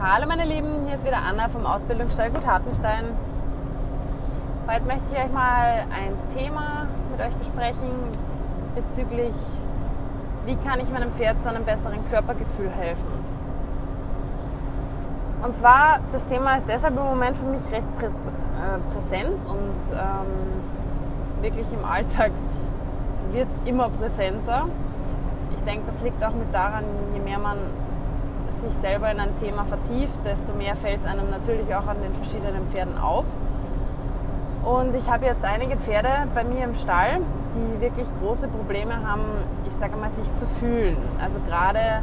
Hallo meine Lieben, hier ist wieder Anna vom Ausbildungsstall Gut Hartenstein. Heute möchte ich euch mal ein Thema mit euch besprechen bezüglich, wie kann ich meinem Pferd zu einem besseren Körpergefühl helfen. Und zwar, das Thema ist deshalb im Moment für mich recht äh, präsent und ähm, wirklich im Alltag wird es immer präsenter. Ich denke, das liegt auch mit daran, je mehr man sich selber in ein Thema vertieft, desto mehr fällt es einem natürlich auch an den verschiedenen Pferden auf. Und ich habe jetzt einige Pferde bei mir im Stall, die wirklich große Probleme haben, ich sage mal, sich zu fühlen. Also gerade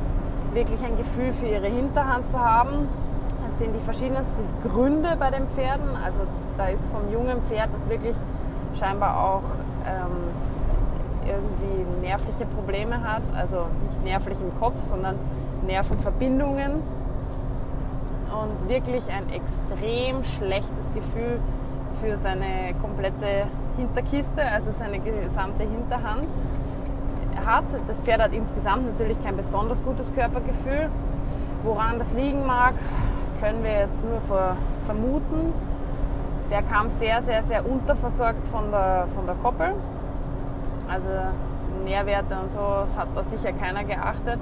wirklich ein Gefühl für ihre Hinterhand zu haben. Das sind die verschiedensten Gründe bei den Pferden. Also da ist vom jungen Pferd, das wirklich scheinbar auch ähm, irgendwie nervliche Probleme hat. Also nicht nervlich im Kopf, sondern Nervenverbindungen und wirklich ein extrem schlechtes Gefühl für seine komplette Hinterkiste, also seine gesamte Hinterhand hat. Das Pferd hat insgesamt natürlich kein besonders gutes Körpergefühl. Woran das liegen mag, können wir jetzt nur vermuten. Der kam sehr, sehr, sehr unterversorgt von der, von der Koppel. Also Nährwerte und so hat da sicher keiner geachtet.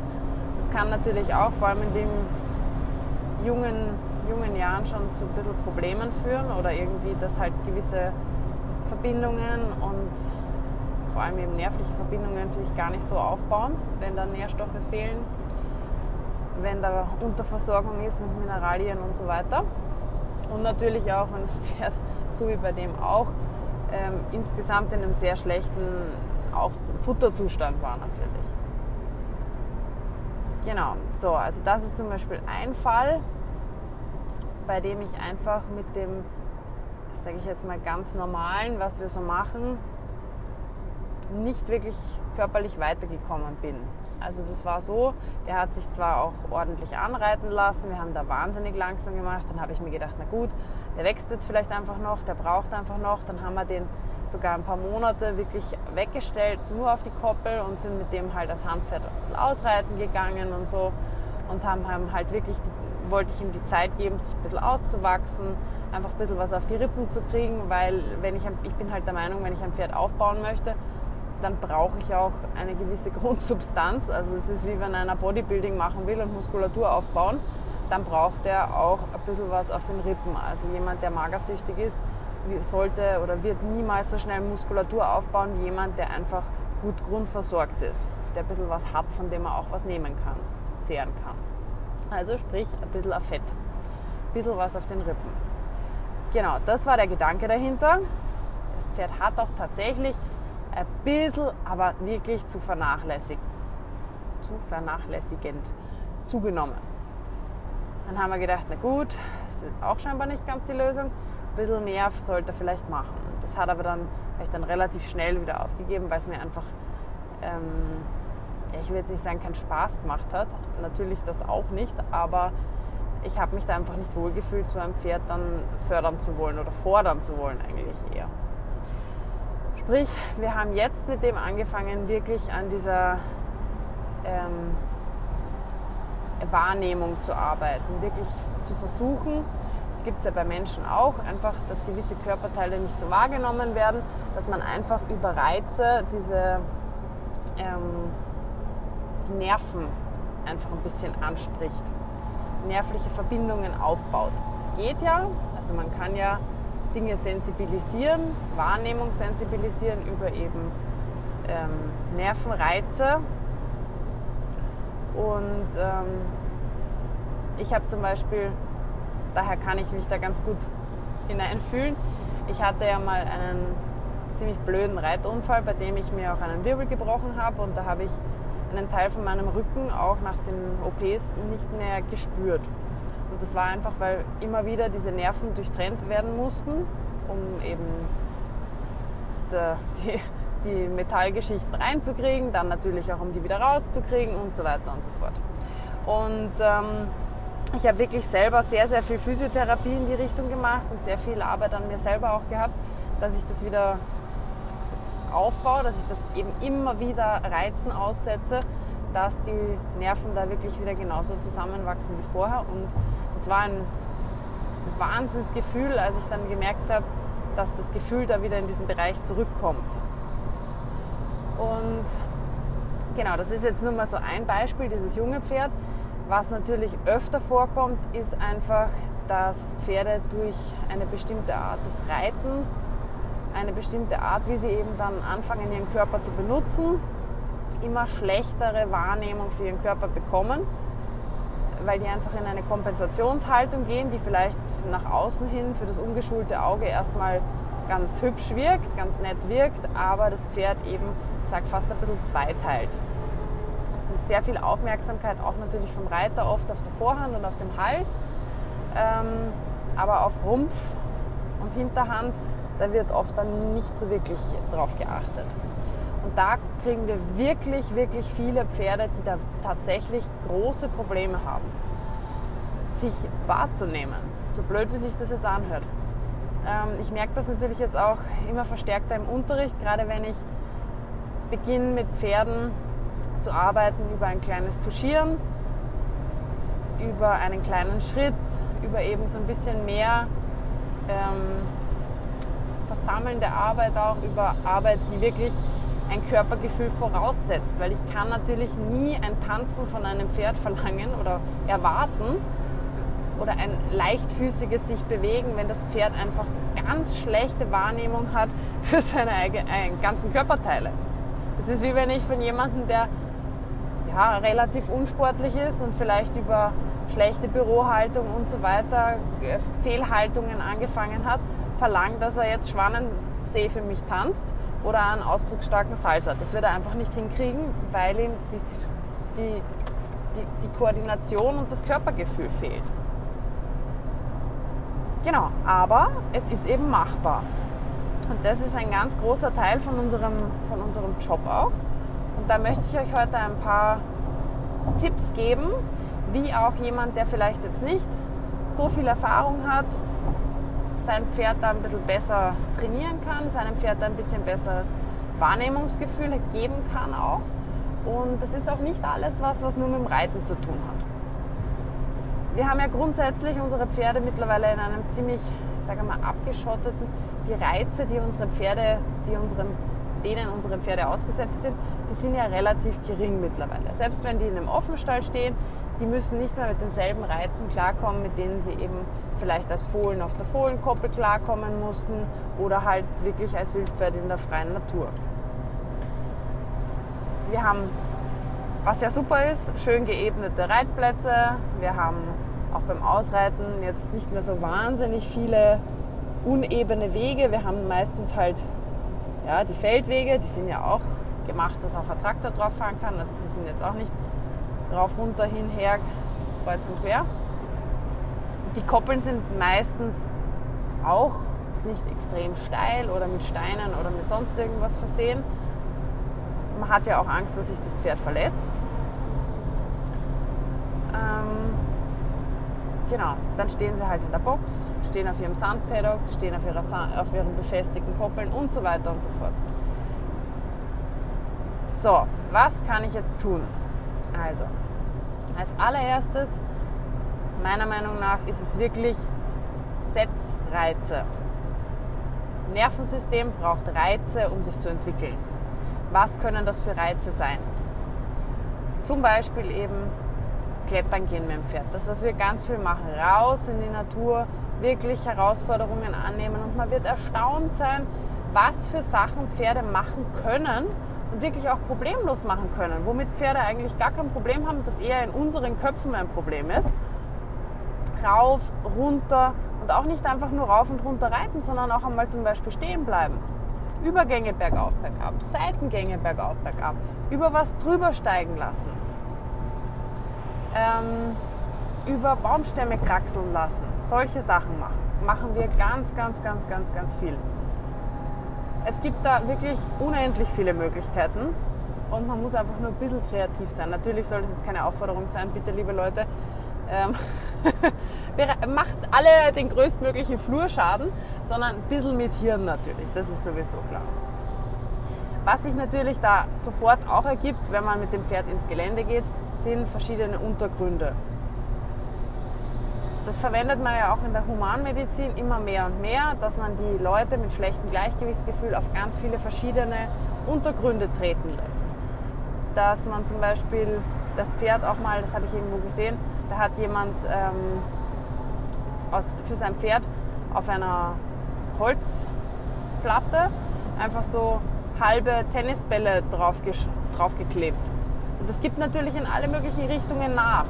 Das kann natürlich auch vor allem in den jungen, jungen Jahren schon zu ein bisschen Problemen führen oder irgendwie, dass halt gewisse Verbindungen und vor allem eben nervliche Verbindungen sich gar nicht so aufbauen, wenn da Nährstoffe fehlen, wenn da Unterversorgung ist mit Mineralien und so weiter. Und natürlich auch, wenn das Pferd, so wie bei dem auch, ähm, insgesamt in einem sehr schlechten auch Futterzustand war natürlich. Genau, so, also das ist zum Beispiel ein Fall, bei dem ich einfach mit dem, sage ich jetzt mal, ganz normalen, was wir so machen, nicht wirklich körperlich weitergekommen bin. Also das war so, der hat sich zwar auch ordentlich anreiten lassen, wir haben da wahnsinnig langsam gemacht, dann habe ich mir gedacht, na gut, der wächst jetzt vielleicht einfach noch, der braucht einfach noch, dann haben wir den sogar ein paar Monate wirklich weggestellt, nur auf die Koppel und sind mit dem halt als Handpferd ausreiten gegangen und so und haben, haben halt wirklich, wollte ich ihm die Zeit geben, sich ein bisschen auszuwachsen, einfach ein bisschen was auf die Rippen zu kriegen, weil wenn ich, ich bin halt der Meinung, wenn ich ein Pferd aufbauen möchte, dann brauche ich auch eine gewisse Grundsubstanz. Also es ist wie wenn einer Bodybuilding machen will und Muskulatur aufbauen, dann braucht er auch ein bisschen was auf den Rippen. Also jemand, der magersüchtig ist, sollte oder wird niemals so schnell Muskulatur aufbauen wie jemand, der einfach gut grundversorgt ist, der ein bisschen was hat, von dem er auch was nehmen kann, zehren kann. Also sprich ein bisschen Fett, ein bisschen was auf den Rippen. Genau, das war der Gedanke dahinter. Das Pferd hat auch tatsächlich ein bisschen, aber wirklich zu vernachlässigen, zu vernachlässigend zugenommen. Dann haben wir gedacht, na gut, das ist jetzt auch scheinbar nicht ganz die Lösung ein bisschen mehr sollte er vielleicht machen. Das hat aber dann, habe ich dann relativ schnell wieder aufgegeben, weil es mir einfach, ähm, ich will jetzt nicht sagen, keinen Spaß gemacht hat. Natürlich das auch nicht, aber ich habe mich da einfach nicht wohlgefühlt, so ein Pferd dann fördern zu wollen oder fordern zu wollen eigentlich eher. Sprich, wir haben jetzt mit dem angefangen, wirklich an dieser ähm, Wahrnehmung zu arbeiten, wirklich zu versuchen, das gibt es ja bei Menschen auch, einfach, dass gewisse Körperteile nicht so wahrgenommen werden, dass man einfach über Reize diese ähm, die Nerven einfach ein bisschen anspricht, nervliche Verbindungen aufbaut. Das geht ja, also man kann ja Dinge sensibilisieren, Wahrnehmung sensibilisieren über eben ähm, Nervenreize. Und ähm, ich habe zum Beispiel daher kann ich mich da ganz gut hineinfühlen. Ich hatte ja mal einen ziemlich blöden Reitunfall, bei dem ich mir auch einen Wirbel gebrochen habe und da habe ich einen Teil von meinem Rücken auch nach den OPs nicht mehr gespürt. Und das war einfach, weil immer wieder diese Nerven durchtrennt werden mussten, um eben die, die Metallgeschichten reinzukriegen, dann natürlich auch um die wieder rauszukriegen und so weiter und so fort. Und ähm, ich habe wirklich selber sehr, sehr viel Physiotherapie in die Richtung gemacht und sehr viel Arbeit an mir selber auch gehabt, dass ich das wieder aufbaue, dass ich das eben immer wieder Reizen aussetze, dass die Nerven da wirklich wieder genauso zusammenwachsen wie vorher. Und es war ein Wahnsinnsgefühl, als ich dann gemerkt habe, dass das Gefühl da wieder in diesen Bereich zurückkommt. Und genau, das ist jetzt nur mal so ein Beispiel, dieses junge Pferd. Was natürlich öfter vorkommt, ist einfach, dass Pferde durch eine bestimmte Art des Reitens, eine bestimmte Art, wie sie eben dann anfangen, ihren Körper zu benutzen, immer schlechtere Wahrnehmung für ihren Körper bekommen, weil die einfach in eine Kompensationshaltung gehen, die vielleicht nach außen hin für das ungeschulte Auge erstmal ganz hübsch wirkt, ganz nett wirkt, aber das Pferd eben, sagt fast ein bisschen zweiteilt. Es ist sehr viel Aufmerksamkeit, auch natürlich vom Reiter, oft auf der Vorhand und auf dem Hals, ähm, aber auf Rumpf und Hinterhand, da wird oft dann nicht so wirklich drauf geachtet. Und da kriegen wir wirklich, wirklich viele Pferde, die da tatsächlich große Probleme haben, sich wahrzunehmen. So blöd, wie sich das jetzt anhört. Ähm, ich merke das natürlich jetzt auch immer verstärkter im Unterricht, gerade wenn ich beginne mit Pferden zu arbeiten über ein kleines Tuschieren, über einen kleinen Schritt, über eben so ein bisschen mehr ähm, versammelnde Arbeit auch, über Arbeit, die wirklich ein Körpergefühl voraussetzt, weil ich kann natürlich nie ein Tanzen von einem Pferd verlangen oder erwarten oder ein leichtfüßiges sich bewegen, wenn das Pferd einfach ganz schlechte Wahrnehmung hat für seine eigenen, äh, ganzen Körperteile. Das ist wie wenn ich von jemandem, der ja, relativ unsportlich ist und vielleicht über schlechte Bürohaltung und so weiter, äh, Fehlhaltungen angefangen hat, verlangt, dass er jetzt Schwanensee für mich tanzt oder einen ausdrucksstarken Salsa. Das wird er einfach nicht hinkriegen, weil ihm die, die, die, die Koordination und das Körpergefühl fehlt. Genau, aber es ist eben machbar. Und das ist ein ganz großer Teil von unserem, von unserem Job auch. Und da möchte ich euch heute ein paar Tipps geben, wie auch jemand, der vielleicht jetzt nicht so viel Erfahrung hat, sein Pferd da ein bisschen besser trainieren kann, seinem Pferd ein bisschen besseres Wahrnehmungsgefühl geben kann auch. Und das ist auch nicht alles was, was nur mit dem Reiten zu tun hat. Wir haben ja grundsätzlich unsere Pferde mittlerweile in einem ziemlich, sage mal, abgeschotteten, die Reize, die unsere Pferde, die unserem, denen unsere Pferde ausgesetzt sind, die sind ja relativ gering mittlerweile. Selbst wenn die in einem Offenstall stehen, die müssen nicht mehr mit denselben Reizen klarkommen, mit denen sie eben vielleicht als Fohlen auf der Fohlenkoppel klarkommen mussten oder halt wirklich als Wildpferd in der freien Natur. Wir haben, was ja super ist, schön geebnete Reitplätze. Wir haben auch beim Ausreiten jetzt nicht mehr so wahnsinnig viele unebene Wege. Wir haben meistens halt ja, die Feldwege, die sind ja auch gemacht, dass auch ein Traktor drauf fahren kann. Also die sind jetzt auch nicht rauf, runter, hin, her, kreuz und quer. Die Koppeln sind meistens auch nicht extrem steil oder mit Steinen oder mit sonst irgendwas versehen. Man hat ja auch Angst, dass sich das Pferd verletzt. Ähm, genau, dann stehen sie halt in der Box, stehen auf ihrem Sandpaddock, stehen auf, ihrer, auf ihren befestigten Koppeln und so weiter und so fort. So, was kann ich jetzt tun? Also, als allererstes, meiner Meinung nach, ist es wirklich Setzreize. Nervensystem braucht Reize, um sich zu entwickeln. Was können das für Reize sein? Zum Beispiel eben Klettern gehen mit dem Pferd. Das, was wir ganz viel machen, raus in die Natur, wirklich Herausforderungen annehmen und man wird erstaunt sein, was für Sachen Pferde machen können, und wirklich auch problemlos machen können, womit Pferde eigentlich gar kein Problem haben, das eher in unseren Köpfen ein Problem ist. Rauf, runter und auch nicht einfach nur rauf und runter reiten, sondern auch einmal zum Beispiel stehen bleiben. Übergänge bergauf, bergab, Seitengänge bergauf, bergab, über was drüber steigen lassen, ähm, über Baumstämme kraxeln lassen, solche Sachen machen. Machen wir ganz, ganz, ganz, ganz, ganz viel. Es gibt da wirklich unendlich viele Möglichkeiten und man muss einfach nur ein bisschen kreativ sein. Natürlich soll es jetzt keine Aufforderung sein, bitte liebe Leute, ähm, macht alle den größtmöglichen Flurschaden, sondern ein bisschen mit Hirn natürlich, das ist sowieso klar. Was sich natürlich da sofort auch ergibt, wenn man mit dem Pferd ins Gelände geht, sind verschiedene Untergründe. Das verwendet man ja auch in der Humanmedizin immer mehr und mehr, dass man die Leute mit schlechtem Gleichgewichtsgefühl auf ganz viele verschiedene Untergründe treten lässt. Dass man zum Beispiel das Pferd auch mal, das habe ich irgendwo gesehen, da hat jemand ähm, aus, für sein Pferd auf einer Holzplatte einfach so halbe Tennisbälle draufgeklebt. Und das gibt natürlich in alle möglichen Richtungen nach.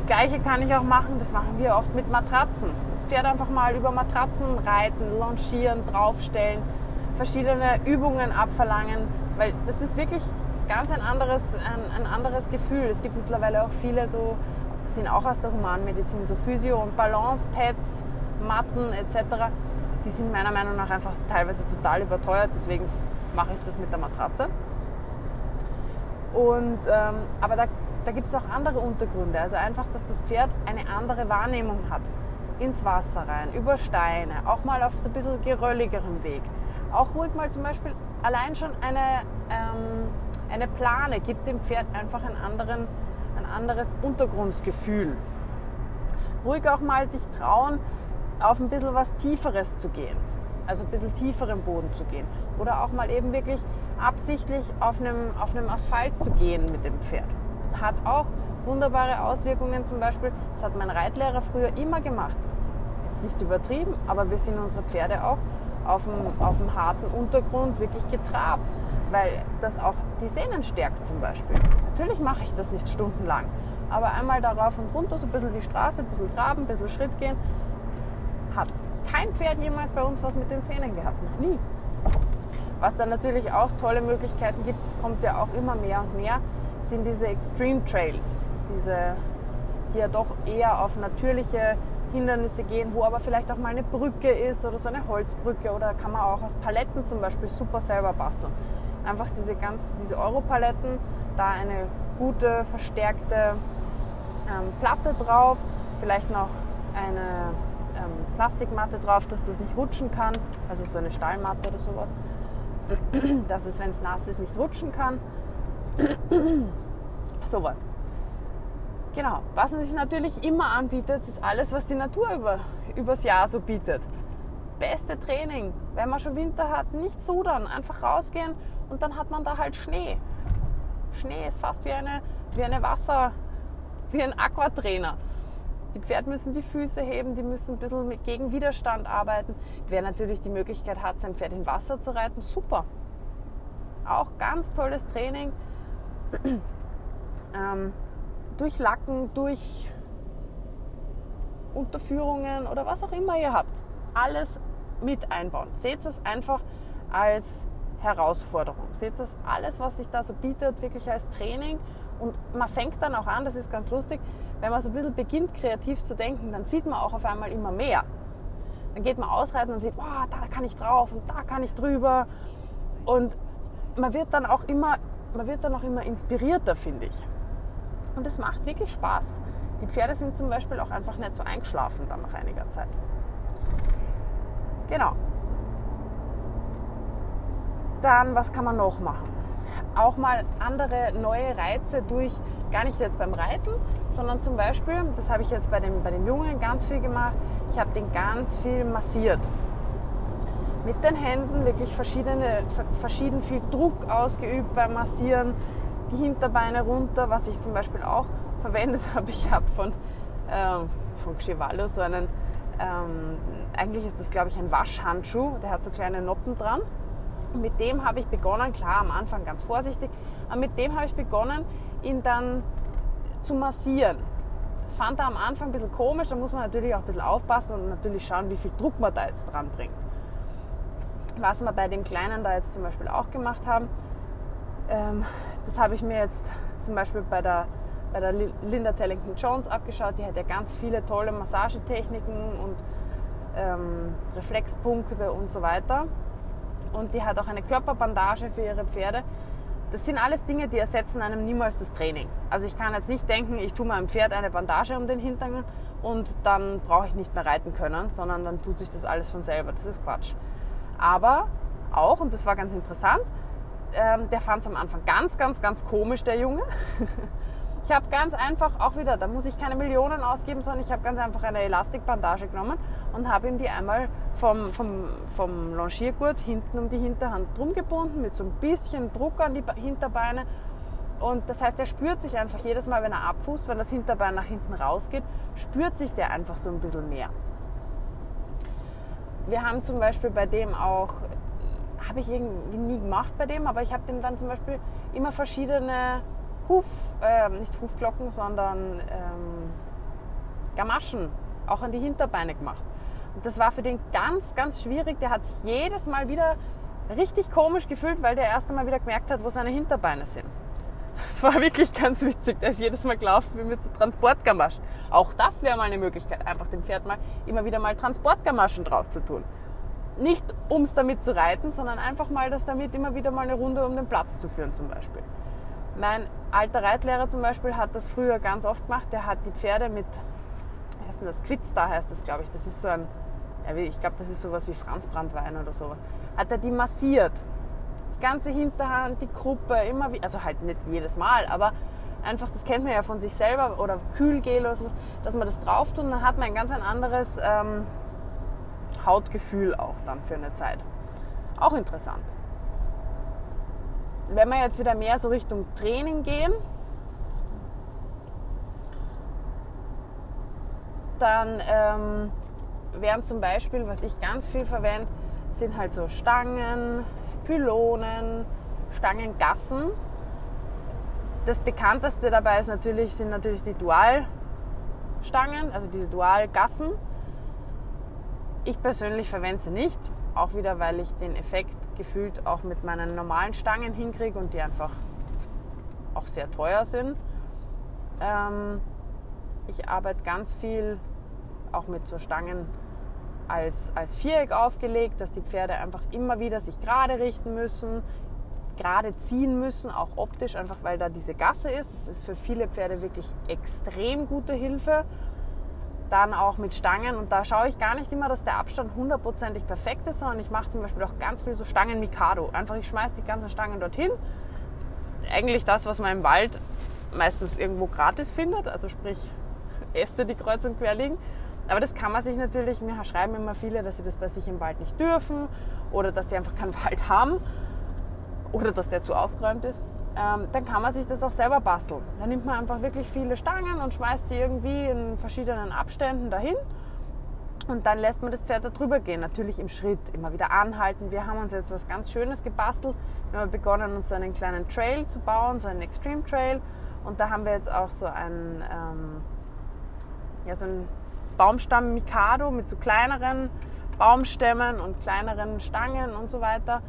Das gleiche kann ich auch machen, das machen wir oft mit Matratzen. Das Pferd einfach mal über Matratzen reiten, longieren, draufstellen, verschiedene Übungen abverlangen, weil das ist wirklich ganz ein anderes, ein, ein anderes Gefühl. Es gibt mittlerweile auch viele so, sind auch aus der Humanmedizin, so Physio- und Balance-Pads, Matten etc die sind meiner Meinung nach einfach teilweise total überteuert, deswegen mache ich das mit der Matratze. Und, ähm, aber da, da gibt es auch andere Untergründe. Also einfach, dass das Pferd eine andere Wahrnehmung hat. Ins Wasser rein, über Steine, auch mal auf so ein bisschen gerölligerem Weg. Auch ruhig mal zum Beispiel allein schon eine, ähm, eine Plane gibt dem Pferd einfach einen anderen, ein anderes Untergrundgefühl. Ruhig auch mal dich trauen, auf ein bisschen was Tieferes zu gehen. Also ein bisschen tieferen Boden zu gehen. Oder auch mal eben wirklich absichtlich auf einem, auf einem Asphalt zu gehen mit dem Pferd. Hat auch wunderbare Auswirkungen zum Beispiel. Das hat mein Reitlehrer früher immer gemacht. Jetzt nicht übertrieben, aber wir sind unsere Pferde auch auf dem, auf dem harten Untergrund wirklich getrabt, weil das auch die Sehnen stärkt zum Beispiel. Natürlich mache ich das nicht stundenlang, aber einmal darauf und runter, so ein bisschen die Straße, ein bisschen traben, ein bisschen Schritt gehen, hat kein Pferd jemals bei uns was mit den Zähnen gehabt, noch nie. Was dann natürlich auch tolle Möglichkeiten gibt, es kommt ja auch immer mehr und mehr, sind diese Extreme Trails, diese, die ja doch eher auf natürliche Hindernisse gehen, wo aber vielleicht auch mal eine Brücke ist oder so eine Holzbrücke oder kann man auch aus Paletten zum Beispiel super selber basteln. Einfach diese ganz, diese Europaletten, da eine gute, verstärkte ähm, Platte drauf, vielleicht noch eine ähm, Plastikmatte drauf, dass das nicht rutschen kann, also so eine Stahlmatte oder sowas, dass es, wenn es nass ist, nicht rutschen kann. sowas. Genau, was sich natürlich immer anbietet, ist alles, was die Natur über, übers Jahr so bietet. Beste Training, wenn man schon Winter hat, nicht sudern, einfach rausgehen und dann hat man da halt Schnee. Schnee ist fast wie eine, wie eine Wasser, wie ein Aquatrainer. Die Pferde müssen die Füße heben, die müssen ein bisschen gegen Widerstand arbeiten. Wer natürlich die Möglichkeit hat, sein Pferd in Wasser zu reiten, super. Auch ganz tolles Training. ähm, durch Lacken, durch Unterführungen oder was auch immer ihr habt. Alles mit einbauen. Seht es einfach als Herausforderung. Seht es alles, was sich da so bietet, wirklich als Training. Und man fängt dann auch an, das ist ganz lustig, wenn man so ein bisschen beginnt, kreativ zu denken, dann sieht man auch auf einmal immer mehr. Dann geht man ausreiten und sieht, wow, da kann ich drauf und da kann ich drüber. Und man wird dann auch immer, man wird dann auch immer inspirierter, finde ich. Und es macht wirklich Spaß. Die Pferde sind zum Beispiel auch einfach nicht so eingeschlafen dann nach einiger Zeit. Genau. Dann, was kann man noch machen? Auch mal andere neue Reize durch Gar nicht jetzt beim Reiten, sondern zum Beispiel, das habe ich jetzt bei den, bei den Jungen ganz viel gemacht, ich habe den ganz viel massiert. Mit den Händen wirklich verschiedene, verschieden viel Druck ausgeübt beim Massieren, die Hinterbeine runter, was ich zum Beispiel auch verwendet habe. Ich habe von, äh, von Xivallo so einen, ähm, eigentlich ist das glaube ich ein Waschhandschuh, der hat so kleine Noppen dran. Und mit dem habe ich begonnen, klar am Anfang ganz vorsichtig, aber mit dem habe ich begonnen, ihn dann zu massieren. Das fand er am Anfang ein bisschen komisch, da muss man natürlich auch ein bisschen aufpassen und natürlich schauen, wie viel Druck man da jetzt dran bringt. Was wir bei dem Kleinen da jetzt zum Beispiel auch gemacht haben, ähm, das habe ich mir jetzt zum Beispiel bei der, bei der Linda Tellington Jones abgeschaut. Die hat ja ganz viele tolle Massagetechniken und ähm, Reflexpunkte und so weiter. Und die hat auch eine Körperbandage für ihre Pferde. Das sind alles Dinge, die ersetzen einem niemals das Training. Also ich kann jetzt nicht denken, ich tue meinem Pferd eine Bandage um den Hintern und dann brauche ich nicht mehr reiten können, sondern dann tut sich das alles von selber. Das ist Quatsch. Aber auch, und das war ganz interessant, ähm, der fand es am Anfang ganz, ganz, ganz komisch, der Junge. ich habe ganz einfach, auch wieder, da muss ich keine Millionen ausgeben, sondern ich habe ganz einfach eine Elastikbandage genommen und habe ihm die einmal vom, vom, vom Longiergurt hinten um die Hinterhand drum gebunden, mit so ein bisschen Druck an die Hinterbeine. Und das heißt, er spürt sich einfach jedes Mal, wenn er abfußt, wenn das Hinterbein nach hinten rausgeht, spürt sich der einfach so ein bisschen mehr. Wir haben zum Beispiel bei dem auch habe ich irgendwie nie gemacht bei dem, aber ich habe dem dann zum Beispiel immer verschiedene Huf, äh, nicht Hufglocken, sondern ähm, Gamaschen auch an die Hinterbeine gemacht. Und das war für den ganz, ganz schwierig. Der hat sich jedes Mal wieder richtig komisch gefühlt, weil der erst einmal wieder gemerkt hat, wo seine Hinterbeine sind. Das war wirklich ganz witzig. Der ist jedes Mal gelaufen wie mit so Transportgamaschen. Auch das wäre mal eine Möglichkeit, einfach dem Pferd mal immer wieder mal Transportgamaschen drauf zu tun nicht um es damit zu reiten, sondern einfach mal das damit immer wieder mal eine Runde um den Platz zu führen zum Beispiel. Mein alter Reitlehrer zum Beispiel hat das früher ganz oft gemacht. Der hat die Pferde mit, wie heißt denn das, Quidstar heißt das, glaube ich. Das ist so ein, ich glaube, das ist sowas wie Franzbrandwein oder sowas. Hat er die massiert. Ganze Hinterhand, die Gruppe, immer wie, also halt nicht jedes Mal, aber einfach, das kennt man ja von sich selber oder Kühlgel oder sowas, dass man das drauf tut und dann hat man ein ganz ein anderes ähm, Hautgefühl auch dann für eine Zeit. Auch interessant. Wenn wir jetzt wieder mehr so Richtung Training gehen, dann ähm, wären zum Beispiel, was ich ganz viel verwende, sind halt so Stangen, Pylonen, Stangengassen. Das bekannteste dabei ist natürlich, sind natürlich die Dualstangen, also diese Dualgassen. Ich persönlich verwende sie nicht, auch wieder, weil ich den Effekt gefühlt auch mit meinen normalen Stangen hinkriege und die einfach auch sehr teuer sind. Ähm, ich arbeite ganz viel auch mit so Stangen als, als Viereck aufgelegt, dass die Pferde einfach immer wieder sich gerade richten müssen, gerade ziehen müssen, auch optisch, einfach weil da diese Gasse ist. Das ist für viele Pferde wirklich extrem gute Hilfe dann auch mit Stangen. Und da schaue ich gar nicht immer, dass der Abstand hundertprozentig perfekt ist, sondern ich mache zum Beispiel auch ganz viel so Stangen Mikado. Einfach, ich schmeiße die ganzen Stangen dorthin. Eigentlich das, was man im Wald meistens irgendwo gratis findet, also sprich Äste, die kreuz und quer liegen. Aber das kann man sich natürlich, mir schreiben immer viele, dass sie das bei sich im Wald nicht dürfen oder dass sie einfach keinen Wald haben oder dass der zu aufgeräumt ist ähm, dann kann man sich das auch selber basteln. Dann nimmt man einfach wirklich viele Stangen und schmeißt die irgendwie in verschiedenen Abständen dahin. Und dann lässt man das Pferd da drüber gehen, natürlich im Schritt, immer wieder anhalten. Wir haben uns jetzt was ganz Schönes gebastelt. Wir haben begonnen, uns so einen kleinen Trail zu bauen, so einen Extreme Trail. Und da haben wir jetzt auch so einen, ähm, ja, so einen Baumstamm Mikado mit so kleineren Baumstämmen und kleineren Stangen und so weiter.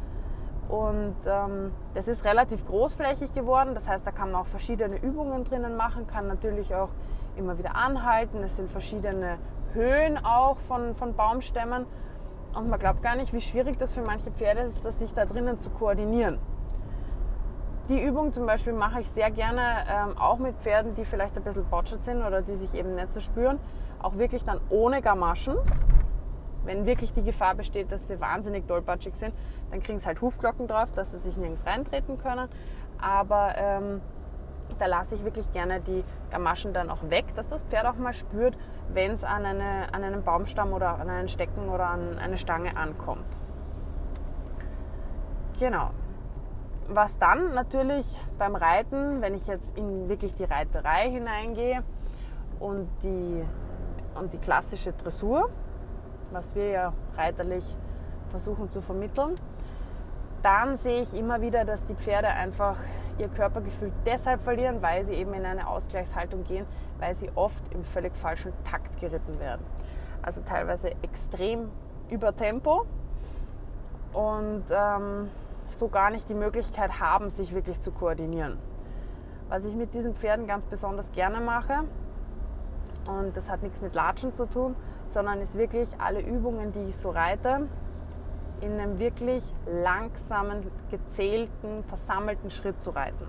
Und ähm, das ist relativ großflächig geworden. Das heißt, da kann man auch verschiedene Übungen drinnen machen, kann natürlich auch immer wieder anhalten. Es sind verschiedene Höhen auch von, von Baumstämmen. Und man glaubt gar nicht, wie schwierig das für manche Pferde ist, das sich da drinnen zu koordinieren. Die Übung zum Beispiel mache ich sehr gerne ähm, auch mit Pferden, die vielleicht ein bisschen botschert sind oder die sich eben nicht so spüren. Auch wirklich dann ohne Gamaschen wenn wirklich die Gefahr besteht, dass sie wahnsinnig tollpatschig sind, dann kriegen sie halt Hufglocken drauf, dass sie sich nirgends reintreten können. Aber ähm, da lasse ich wirklich gerne die Gamaschen dann auch weg, dass das Pferd auch mal spürt, wenn es an, eine, an einen Baumstamm oder an einen Stecken oder an eine Stange ankommt. Genau. Was dann natürlich beim Reiten, wenn ich jetzt in wirklich die Reiterei hineingehe und die, und die klassische Dressur, was wir ja reiterlich versuchen zu vermitteln, dann sehe ich immer wieder, dass die Pferde einfach ihr Körpergefühl deshalb verlieren, weil sie eben in eine Ausgleichshaltung gehen, weil sie oft im völlig falschen Takt geritten werden. Also teilweise extrem über Tempo und ähm, so gar nicht die Möglichkeit haben, sich wirklich zu koordinieren. Was ich mit diesen Pferden ganz besonders gerne mache, und das hat nichts mit Latschen zu tun, sondern ist wirklich alle Übungen, die ich so reite, in einem wirklich langsamen, gezählten, versammelten Schritt zu reiten.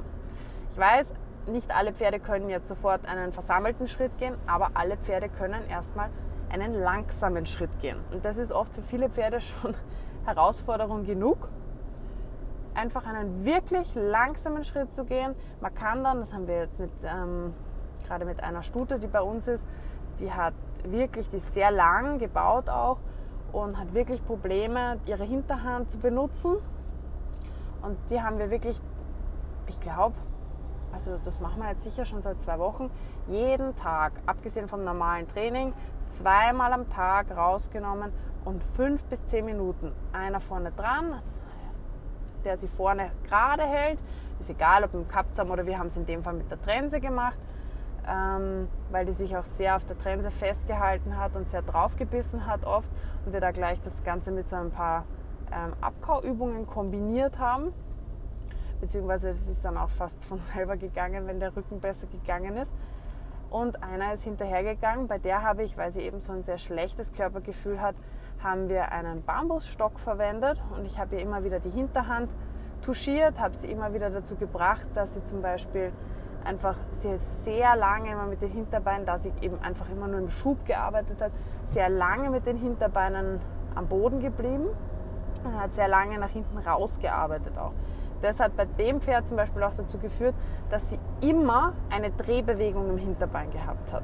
Ich weiß, nicht alle Pferde können jetzt sofort einen versammelten Schritt gehen, aber alle Pferde können erstmal einen langsamen Schritt gehen. Und das ist oft für viele Pferde schon Herausforderung genug, einfach einen wirklich langsamen Schritt zu gehen. Man kann dann, das haben wir jetzt mit, ähm, gerade mit einer Stute, die bei uns ist, die hat wirklich, die ist sehr lang gebaut auch und hat wirklich Probleme, ihre Hinterhand zu benutzen. Und die haben wir wirklich, ich glaube, also das machen wir jetzt sicher schon seit zwei Wochen, jeden Tag, abgesehen vom normalen Training, zweimal am Tag rausgenommen und fünf bis zehn Minuten. Einer vorne dran, der sie vorne gerade hält. Ist egal, ob mit dem Kapsam oder wir haben es in dem Fall mit der Trense gemacht, ähm, weil die sich auch sehr auf der Trense festgehalten hat und sehr draufgebissen hat oft und wir da gleich das Ganze mit so ein paar ähm, Abkauübungen kombiniert haben. Beziehungsweise es ist dann auch fast von selber gegangen, wenn der Rücken besser gegangen ist. Und einer ist hinterhergegangen, bei der habe ich, weil sie eben so ein sehr schlechtes Körpergefühl hat, haben wir einen Bambusstock verwendet und ich habe ihr immer wieder die Hinterhand touchiert, habe sie immer wieder dazu gebracht, dass sie zum Beispiel einfach sie sehr lange immer mit den Hinterbeinen, da sie eben einfach immer nur im Schub gearbeitet hat, sehr lange mit den Hinterbeinen am Boden geblieben und hat sehr lange nach hinten rausgearbeitet auch. Das hat bei dem Pferd zum Beispiel auch dazu geführt, dass sie immer eine Drehbewegung im Hinterbein gehabt hat.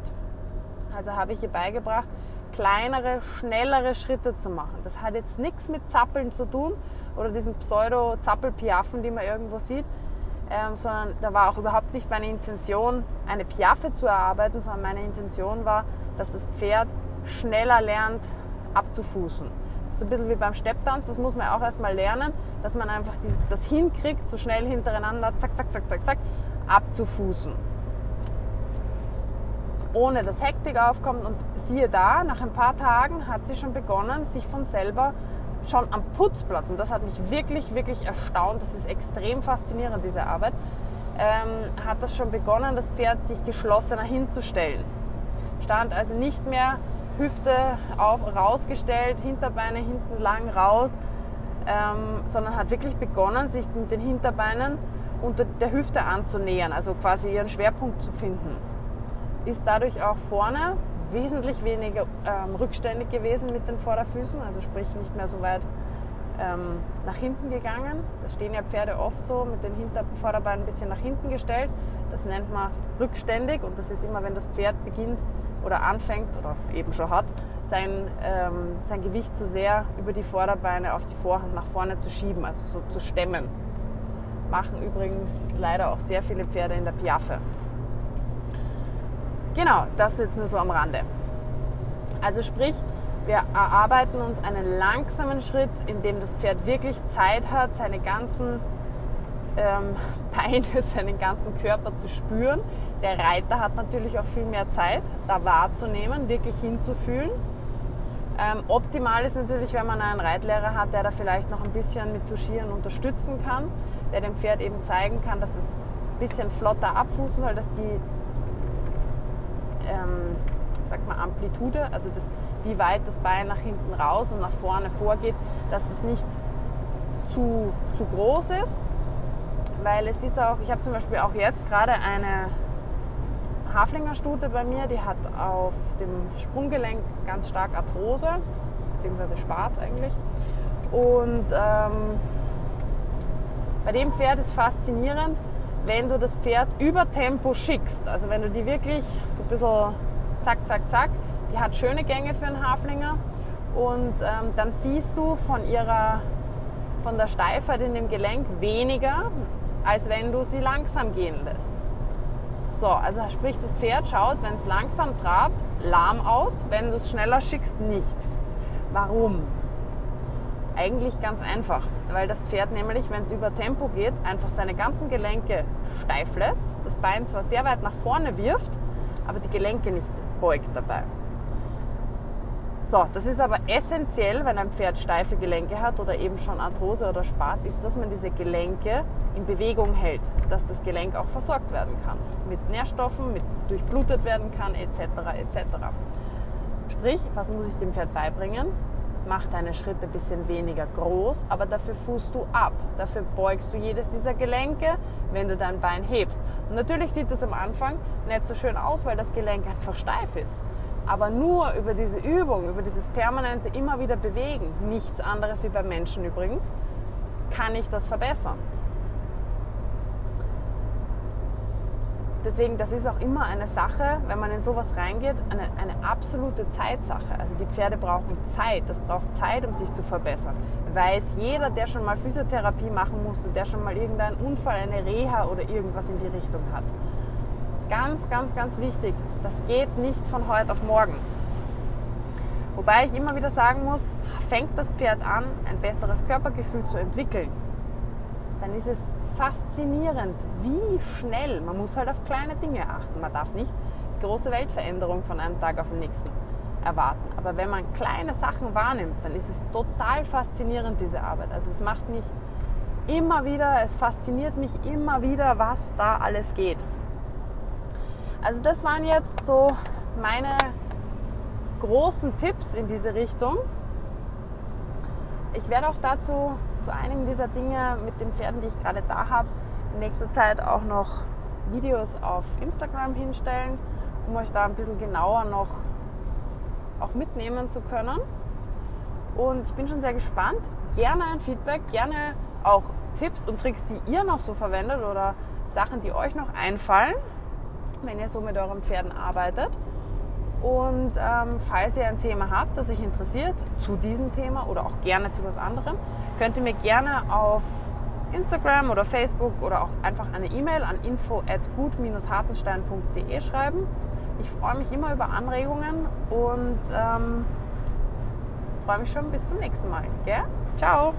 Also habe ich ihr beigebracht, kleinere, schnellere Schritte zu machen. Das hat jetzt nichts mit Zappeln zu tun oder diesen Pseudo-Zappel-Piaffen, die man irgendwo sieht, ähm, sondern da war auch überhaupt nicht meine Intention, eine Piaffe zu erarbeiten, sondern meine Intention war, dass das Pferd schneller lernt, abzufußen. Das ist ein bisschen wie beim Stepptanz, das muss man auch erstmal lernen, dass man einfach das hinkriegt, so schnell hintereinander, zack, zack, zack, zack, zack, abzufußen ohne dass Hektik aufkommt. Und siehe da, nach ein paar Tagen hat sie schon begonnen, sich von selber schon am Putzplatz, und das hat mich wirklich, wirklich erstaunt, das ist extrem faszinierend, diese Arbeit, ähm, hat das schon begonnen, das Pferd sich geschlossener hinzustellen. Stand also nicht mehr Hüfte auf, rausgestellt, Hinterbeine hinten lang raus, ähm, sondern hat wirklich begonnen, sich mit den Hinterbeinen unter der Hüfte anzunähern, also quasi ihren Schwerpunkt zu finden. Ist dadurch auch vorne wesentlich weniger ähm, rückständig gewesen mit den Vorderfüßen, also sprich nicht mehr so weit ähm, nach hinten gegangen. Da stehen ja Pferde oft so mit den Hinter Vorderbeinen ein bisschen nach hinten gestellt. Das nennt man rückständig und das ist immer, wenn das Pferd beginnt oder anfängt oder eben schon hat, sein, ähm, sein Gewicht zu sehr über die Vorderbeine auf die Vorhand nach vorne zu schieben, also so zu stemmen. Machen übrigens leider auch sehr viele Pferde in der Piaffe. Genau, das jetzt nur so am Rande. Also sprich, wir erarbeiten uns einen langsamen Schritt, in dem das Pferd wirklich Zeit hat, seine ganzen ähm, Beine, seinen ganzen Körper zu spüren. Der Reiter hat natürlich auch viel mehr Zeit, da wahrzunehmen, wirklich hinzufühlen. Ähm, optimal ist natürlich, wenn man einen Reitlehrer hat, der da vielleicht noch ein bisschen mit Tuschieren unterstützen kann, der dem Pferd eben zeigen kann, dass es ein bisschen flotter abfußen soll, dass die ähm, sagt man, Amplitude, also das, wie weit das Bein nach hinten raus und nach vorne vorgeht, dass es nicht zu, zu groß ist. Weil es ist auch, ich habe zum Beispiel auch jetzt gerade eine Haflingerstute bei mir, die hat auf dem Sprunggelenk ganz stark Arthrose, beziehungsweise Spart eigentlich. Und ähm, bei dem Pferd ist faszinierend, wenn du das Pferd über Tempo schickst, also wenn du die wirklich so ein bisschen zack, zack, zack, die hat schöne Gänge für einen Haflinger und ähm, dann siehst du von ihrer, von der Steifheit in dem Gelenk weniger, als wenn du sie langsam gehen lässt. So, also sprich, das Pferd schaut, wenn es langsam trabt, lahm aus, wenn du es schneller schickst, nicht. Warum? Eigentlich ganz einfach, weil das Pferd nämlich, wenn es über Tempo geht, einfach seine ganzen Gelenke steif lässt, das Bein zwar sehr weit nach vorne wirft, aber die Gelenke nicht beugt dabei. So, das ist aber essentiell, wenn ein Pferd steife Gelenke hat oder eben schon Arthrose oder Spat, ist, dass man diese Gelenke in Bewegung hält, dass das Gelenk auch versorgt werden kann mit Nährstoffen, mit durchblutet werden kann etc. etc. Sprich, was muss ich dem Pferd beibringen? Mach deine Schritte ein bisschen weniger groß, aber dafür fußt du ab. Dafür beugst du jedes dieser Gelenke, wenn du dein Bein hebst. Und natürlich sieht das am Anfang nicht so schön aus, weil das Gelenk einfach steif ist. Aber nur über diese Übung, über dieses permanente immer wieder bewegen, nichts anderes wie beim Menschen übrigens, kann ich das verbessern? Deswegen, das ist auch immer eine Sache, wenn man in sowas reingeht, eine, eine absolute Zeitsache. Also die Pferde brauchen Zeit. Das braucht Zeit, um sich zu verbessern. Weiß jeder, der schon mal Physiotherapie machen musste, der schon mal irgendeinen Unfall, eine Reha oder irgendwas in die Richtung hat. Ganz, ganz, ganz wichtig. Das geht nicht von heute auf morgen. Wobei ich immer wieder sagen muss, fängt das Pferd an, ein besseres Körpergefühl zu entwickeln, dann ist es faszinierend, wie schnell, man muss halt auf kleine Dinge achten. Man darf nicht die große Weltveränderung von einem Tag auf den nächsten erwarten. Aber wenn man kleine Sachen wahrnimmt, dann ist es total faszinierend, diese Arbeit. Also es macht mich immer wieder, es fasziniert mich immer wieder, was da alles geht. Also das waren jetzt so meine großen Tipps in diese Richtung. Ich werde auch dazu zu einigen dieser Dinge mit den Pferden, die ich gerade da habe, in nächster Zeit auch noch Videos auf Instagram hinstellen, um euch da ein bisschen genauer noch auch mitnehmen zu können. Und ich bin schon sehr gespannt. Gerne ein Feedback, gerne auch Tipps und Tricks, die ihr noch so verwendet oder Sachen, die euch noch einfallen, wenn ihr so mit euren Pferden arbeitet. Und ähm, falls ihr ein Thema habt, das euch interessiert zu diesem Thema oder auch gerne zu was anderem, könnt ihr mir gerne auf Instagram oder Facebook oder auch einfach eine E-Mail an info at gut-hartenstein.de schreiben. Ich freue mich immer über Anregungen und ähm, freue mich schon bis zum nächsten Mal. Gell? Ciao!